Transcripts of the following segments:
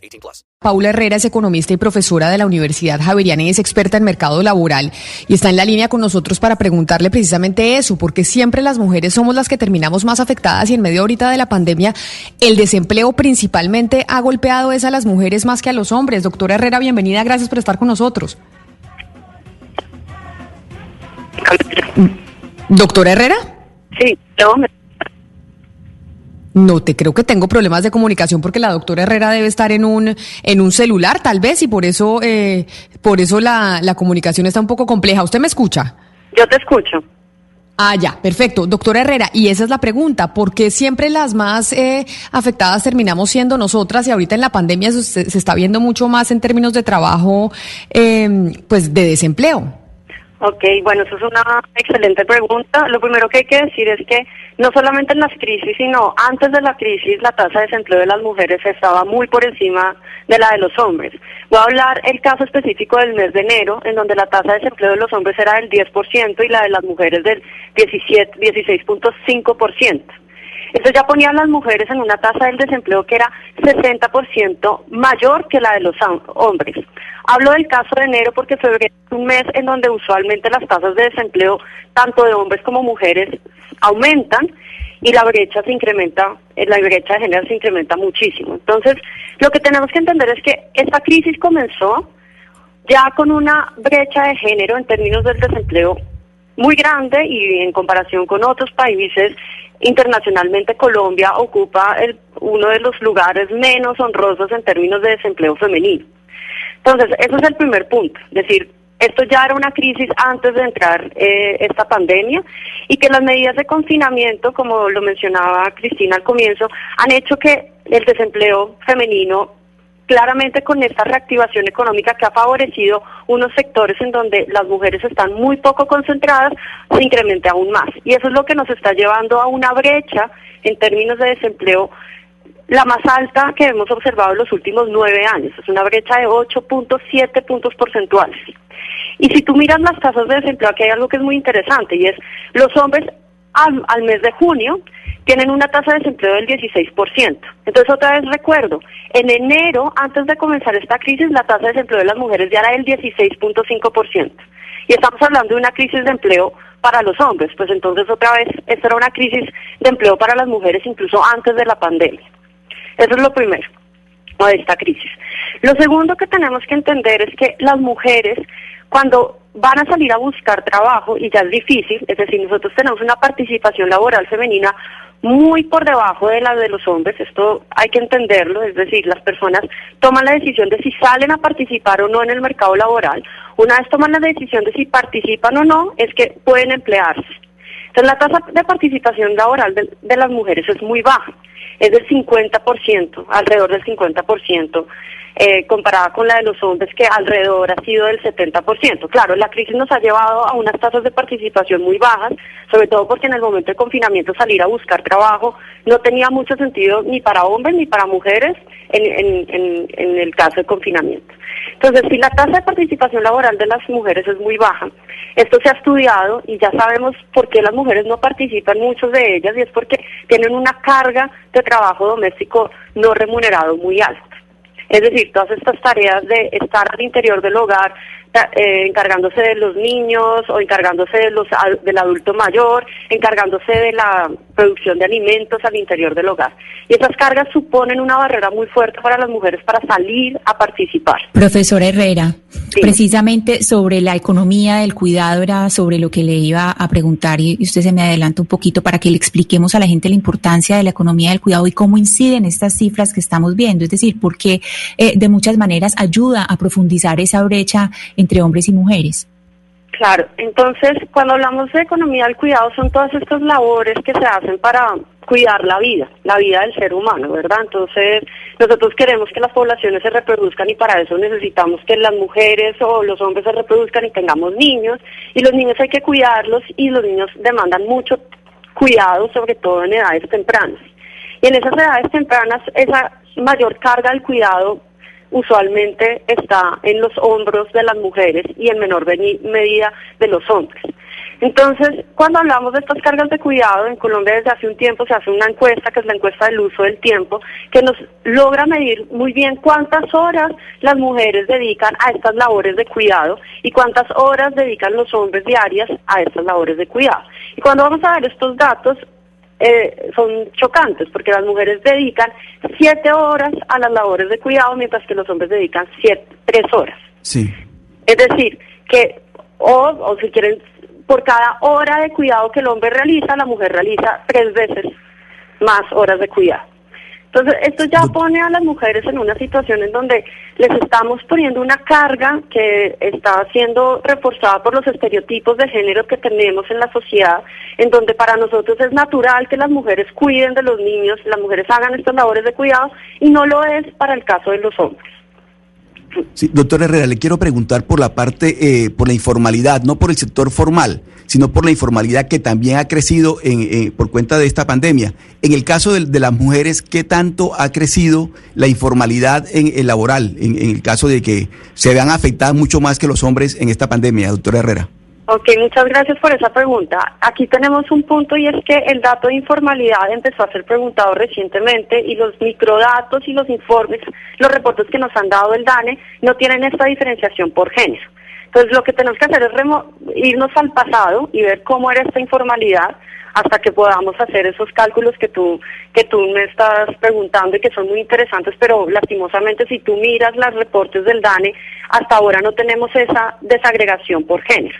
18 plus. Paula Herrera es economista y profesora de la Universidad Javeriana y es experta en mercado laboral y está en la línea con nosotros para preguntarle precisamente eso, porque siempre las mujeres somos las que terminamos más afectadas y en medio ahorita de la pandemia el desempleo principalmente ha golpeado es a las mujeres más que a los hombres. Doctora Herrera, bienvenida. Gracias por estar con nosotros. ¿Doctora Herrera? Sí, no. No te creo que tengo problemas de comunicación porque la doctora Herrera debe estar en un en un celular tal vez y por eso eh, por eso la, la comunicación está un poco compleja. ¿Usted me escucha? Yo te escucho. Ah, ya, perfecto. Doctora Herrera, y esa es la pregunta, ¿por qué siempre las más eh, afectadas terminamos siendo nosotras y ahorita en la pandemia se, está viendo mucho más en términos de trabajo, eh, pues de desempleo? Ok, bueno, eso es una excelente pregunta. Lo primero que hay que decir es que no solamente en las crisis, sino antes de la crisis, la tasa de desempleo de las mujeres estaba muy por encima de la de los hombres. Voy a hablar el caso específico del mes de enero, en donde la tasa de desempleo de los hombres era del 10% y la de las mujeres del 17, 16.5%. Esto ya ponía a las mujeres en una tasa del desempleo que era 60% mayor que la de los hombres. Hablo del caso de enero porque febrero es un mes en donde usualmente las tasas de desempleo, tanto de hombres como mujeres, aumentan y la brecha se incrementa, eh, la brecha de género se incrementa muchísimo. Entonces, lo que tenemos que entender es que esta crisis comenzó ya con una brecha de género en términos del desempleo muy grande y en comparación con otros países internacionalmente Colombia ocupa el, uno de los lugares menos honrosos en términos de desempleo femenino. Entonces, ese es el primer punto, decir, esto ya era una crisis antes de entrar eh, esta pandemia y que las medidas de confinamiento, como lo mencionaba Cristina al comienzo, han hecho que el desempleo femenino claramente con esta reactivación económica que ha favorecido unos sectores en donde las mujeres están muy poco concentradas, se incremente aún más. Y eso es lo que nos está llevando a una brecha en términos de desempleo la más alta que hemos observado en los últimos nueve años. Es una brecha de 8.7 puntos porcentuales. Y si tú miras las tasas de desempleo, aquí hay algo que es muy interesante y es los hombres al, al mes de junio tienen una tasa de desempleo del 16%. Entonces, otra vez recuerdo, en enero, antes de comenzar esta crisis, la tasa de desempleo de las mujeres ya era del 16.5%. Y estamos hablando de una crisis de empleo para los hombres, pues entonces otra vez, esta era una crisis de empleo para las mujeres incluso antes de la pandemia. Eso es lo primero de esta crisis. Lo segundo que tenemos que entender es que las mujeres, cuando van a salir a buscar trabajo, y ya es difícil, es decir, nosotros tenemos una participación laboral femenina muy por debajo de la de los hombres, esto hay que entenderlo, es decir, las personas toman la decisión de si salen a participar o no en el mercado laboral. Una vez toman la decisión de si participan o no, es que pueden emplearse. Entonces la tasa de participación laboral de, las mujeres es muy baja, es del 50%, alrededor del 50% eh, comparada con la de los hombres que alrededor ha sido del 70%. Claro, la crisis nos ha llevado a unas tasas de participación muy bajas, sobre todo porque en el momento de confinamiento salir a buscar trabajo no tenía mucho sentido ni para hombres ni para mujeres en, el caso de confinamiento. Entonces, si la tasa de participación laboral de las mujeres es muy baja, esto se ha estudiado y ya sabemos por qué las mujeres no participan, muchos de ellas, y es porque tienen una carga de trabajo doméstico no remunerado muy alta. Es decir, todas estas tareas de estar al interior del hogar, eh, encargándose de los niños o encargándose de los, del adulto mayor, encargándose de la producción de alimentos al interior del hogar. Y esas cargas suponen una barrera muy fuerte para las mujeres para salir a participar. Profesora Herrera, precisamente sobre la economía del cuidado era sobre lo que le iba a preguntar y usted se me adelanta un poquito para que le expliquemos a la gente la importancia de la economía del cuidado y cómo inciden estas cifras que estamos viendo. Es decir, porque eh, de muchas maneras ayuda a profundizar esa brecha entre hombres y mujeres. Claro, entonces cuando hablamos de economía del cuidado son todas estas labores que se hacen para cuidar la vida, la vida del ser humano, ¿verdad? Entonces nosotros queremos que las poblaciones se reproduzcan y para eso necesitamos que las mujeres o los hombres se reproduzcan y tengamos niños y los niños hay que cuidarlos y los niños demandan mucho cuidado, sobre todo en edades tempranas. Y en esas edades tempranas esa mayor carga del cuidado usualmente está en los hombros de las mujeres y en menor medida de los hombres. Entonces, cuando hablamos de estas cargas de cuidado, en Colombia desde hace un tiempo se hace una encuesta, que es la encuesta del uso del tiempo, que nos logra medir muy bien cuántas horas las mujeres dedican a estas labores de cuidado y cuántas horas dedican los hombres diarias a estas labores de cuidado. Y cuando vamos a ver estos datos, eh, son chocantes porque las mujeres dedican siete horas a las labores de cuidado mientras que los hombres dedican siete, tres horas. Sí. Es decir, que, o, o si quieren, por cada hora de cuidado que el hombre realiza, la mujer realiza tres veces más horas de cuidado. Entonces, esto ya pone a las mujeres en una situación en donde les estamos poniendo una carga que está siendo reforzada por los estereotipos de género que tenemos en la sociedad, en donde para nosotros es natural que las mujeres cuiden de los niños, las mujeres hagan estas labores de cuidado, y no lo es para el caso de los hombres. Sí, doctor Herrera, le quiero preguntar por la parte, eh, por la informalidad, no por el sector formal, sino por la informalidad que también ha crecido en, por cuenta de esta pandemia. En el caso de, las mujeres, ¿qué tanto ha crecido la informalidad en el laboral, en, en el caso de que se vean afectadas mucho más que los hombres en esta pandemia, doctor Herrera? Ok, muchas gracias por esa pregunta. Aquí tenemos un punto y es que el dato de informalidad empezó a ser preguntado recientemente y los microdatos y los informes, los reportes que nos han dado el DANE no tienen esta diferenciación por género. Entonces lo que tenemos que hacer es irnos al pasado y ver cómo era esta informalidad hasta que podamos hacer esos cálculos que tú que tú me estás preguntando y que son muy interesantes, pero lastimosamente si tú miras los reportes del DANE, hasta ahora no tenemos esa desagregación por género.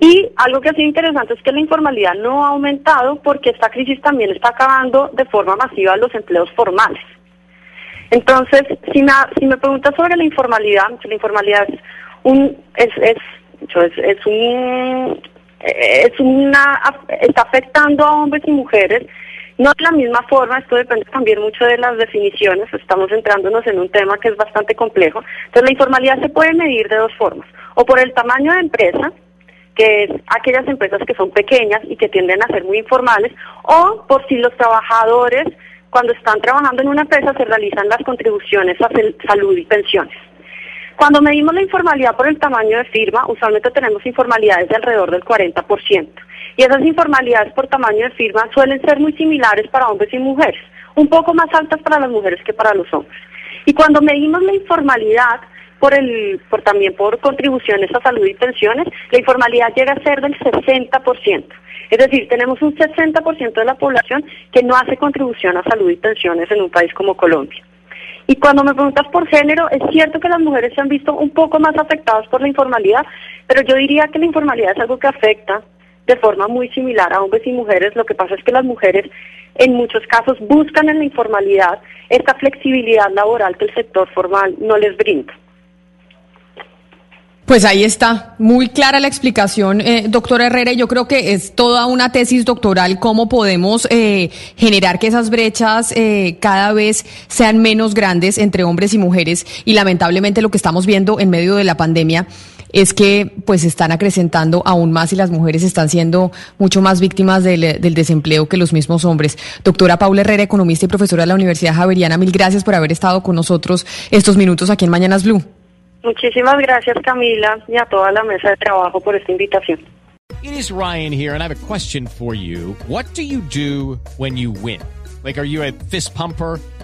Y algo que ha sido interesante es que la informalidad no ha aumentado porque esta crisis también está acabando de forma masiva los empleos formales. Entonces, si me, si me preguntas sobre la informalidad, la informalidad es un, es, es, es, un, es una, está afectando a hombres y mujeres, no de la misma forma, esto depende también mucho de las definiciones, estamos entrándonos en un tema que es bastante complejo. Entonces, la informalidad se puede medir de dos formas, o por el tamaño de empresa, que es aquellas empresas que son pequeñas y que tienden a ser muy informales, o por si los trabajadores cuando están trabajando en una empresa se realizan las contribuciones a salud y pensiones. Cuando medimos la informalidad por el tamaño de firma, usualmente tenemos informalidades de alrededor del 40%. Y esas informalidades por tamaño de firma suelen ser muy similares para hombres y mujeres, un poco más altas para las mujeres que para los hombres. Y cuando medimos la informalidad, por el, también por contribuciones a salud y pensiones, la informalidad llega a ser del 60%. Es decir, tenemos un 60% de la población que no hace contribución a salud y pensiones en un país como Colombia. Y cuando me preguntas por género, es cierto que las mujeres se han visto un poco más afectadas por la informalidad, pero yo diría que la informalidad es algo que afecta de forma muy similar a hombres y mujeres. Lo que pasa es que las mujeres en muchos casos buscan en la informalidad esta flexibilidad laboral que el sector formal no les brinda. Pues ahí está, muy clara la explicación, eh, doctora Herrera. Yo creo que es toda una tesis doctoral cómo podemos eh, generar que esas brechas eh, cada vez sean menos grandes entre hombres y mujeres. Y lamentablemente lo que estamos viendo en medio de la pandemia es que pues están acrecentando aún más y las mujeres están siendo mucho más víctimas del, del, desempleo que los mismos hombres. Doctora Paula Herrera, economista y profesora de la Universidad Javeriana, mil gracias por haber estado con nosotros estos minutos aquí en Mañanas Blue. Muchísimas gracias Camila y a toda la mesa de trabajo por esta invitación. It is Ryan here and I have a question for you. What do you do when you win? Like are you a fist pumper?